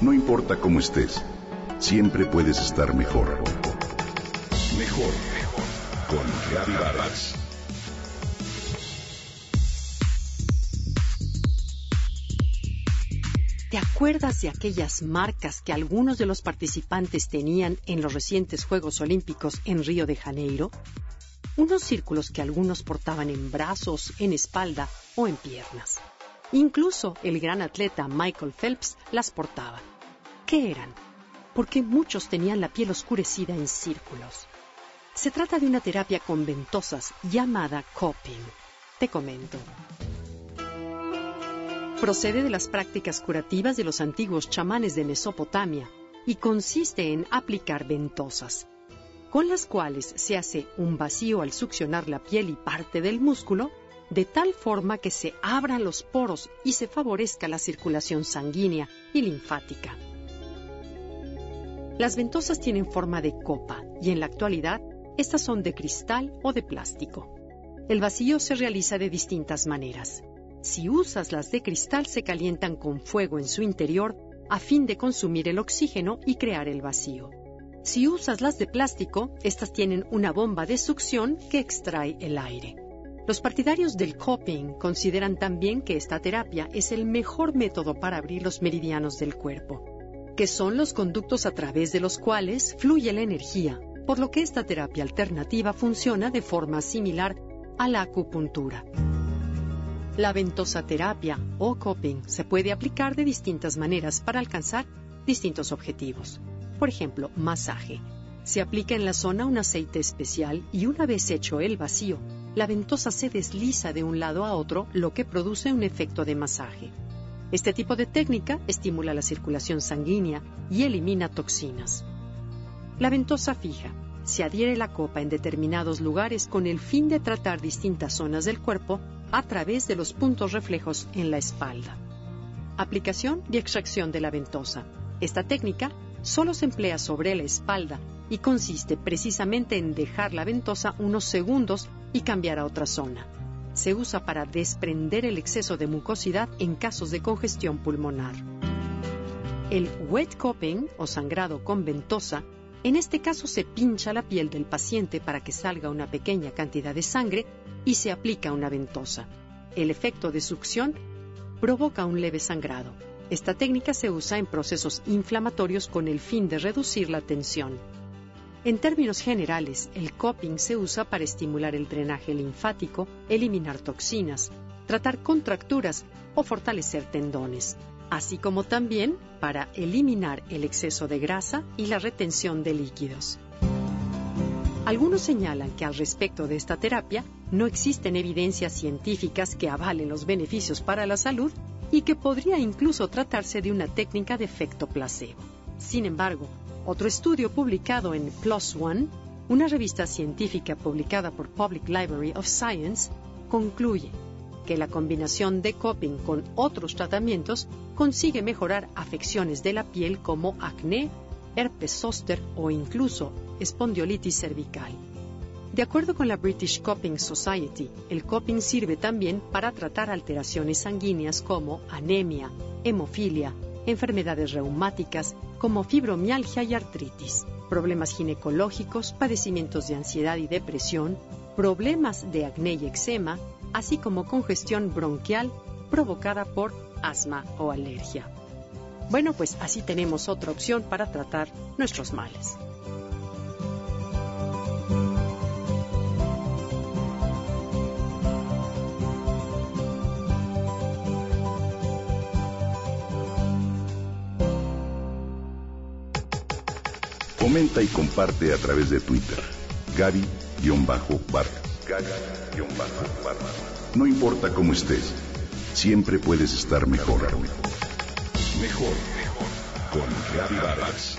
No importa cómo estés, siempre puedes estar mejor. Mejor, mejor. Con Vargas. ¿Te acuerdas de aquellas marcas que algunos de los participantes tenían en los recientes Juegos Olímpicos en Río de Janeiro? Unos círculos que algunos portaban en brazos, en espalda o en piernas. Incluso el gran atleta Michael Phelps las portaba. ¿Qué eran? Porque muchos tenían la piel oscurecida en círculos. Se trata de una terapia con ventosas llamada coping. Te comento. Procede de las prácticas curativas de los antiguos chamanes de Mesopotamia y consiste en aplicar ventosas, con las cuales se hace un vacío al succionar la piel y parte del músculo de tal forma que se abran los poros y se favorezca la circulación sanguínea y linfática. Las ventosas tienen forma de copa y en la actualidad estas son de cristal o de plástico. El vacío se realiza de distintas maneras. Si usas las de cristal se calientan con fuego en su interior a fin de consumir el oxígeno y crear el vacío. Si usas las de plástico, estas tienen una bomba de succión que extrae el aire. Los partidarios del coping consideran también que esta terapia es el mejor método para abrir los meridianos del cuerpo, que son los conductos a través de los cuales fluye la energía, por lo que esta terapia alternativa funciona de forma similar a la acupuntura. La ventosa terapia o coping se puede aplicar de distintas maneras para alcanzar distintos objetivos. Por ejemplo, masaje. Se aplica en la zona un aceite especial y una vez hecho el vacío, la ventosa se desliza de un lado a otro, lo que produce un efecto de masaje. Este tipo de técnica estimula la circulación sanguínea y elimina toxinas. La ventosa fija. Se adhiere la copa en determinados lugares con el fin de tratar distintas zonas del cuerpo a través de los puntos reflejos en la espalda. Aplicación y extracción de la ventosa. Esta técnica solo se emplea sobre la espalda y consiste precisamente en dejar la ventosa unos segundos y cambiar a otra zona. Se usa para desprender el exceso de mucosidad en casos de congestión pulmonar. El wet cupping o sangrado con ventosa, en este caso se pincha la piel del paciente para que salga una pequeña cantidad de sangre y se aplica una ventosa. El efecto de succión provoca un leve sangrado. Esta técnica se usa en procesos inflamatorios con el fin de reducir la tensión. En términos generales, el coping se usa para estimular el drenaje linfático, eliminar toxinas, tratar contracturas o fortalecer tendones, así como también para eliminar el exceso de grasa y la retención de líquidos. Algunos señalan que al respecto de esta terapia no existen evidencias científicas que avalen los beneficios para la salud y que podría incluso tratarse de una técnica de efecto placebo. Sin embargo, otro estudio publicado en PLOS ONE, una revista científica publicada por Public Library of Science, concluye que la combinación de coping con otros tratamientos consigue mejorar afecciones de la piel como acné, herpes zóster o incluso espondiolitis cervical. De acuerdo con la British Coping Society, el coping sirve también para tratar alteraciones sanguíneas como anemia, hemofilia, enfermedades reumáticas como fibromialgia y artritis, problemas ginecológicos, padecimientos de ansiedad y depresión, problemas de acné y eczema, así como congestión bronquial provocada por asma o alergia. Bueno, pues así tenemos otra opción para tratar nuestros males. Comenta y comparte a través de Twitter. Gaby-Vargas. Gaby-Vargas. No importa cómo estés, siempre puedes estar mejor. Mejor, mejor. Con Gaby Vargas.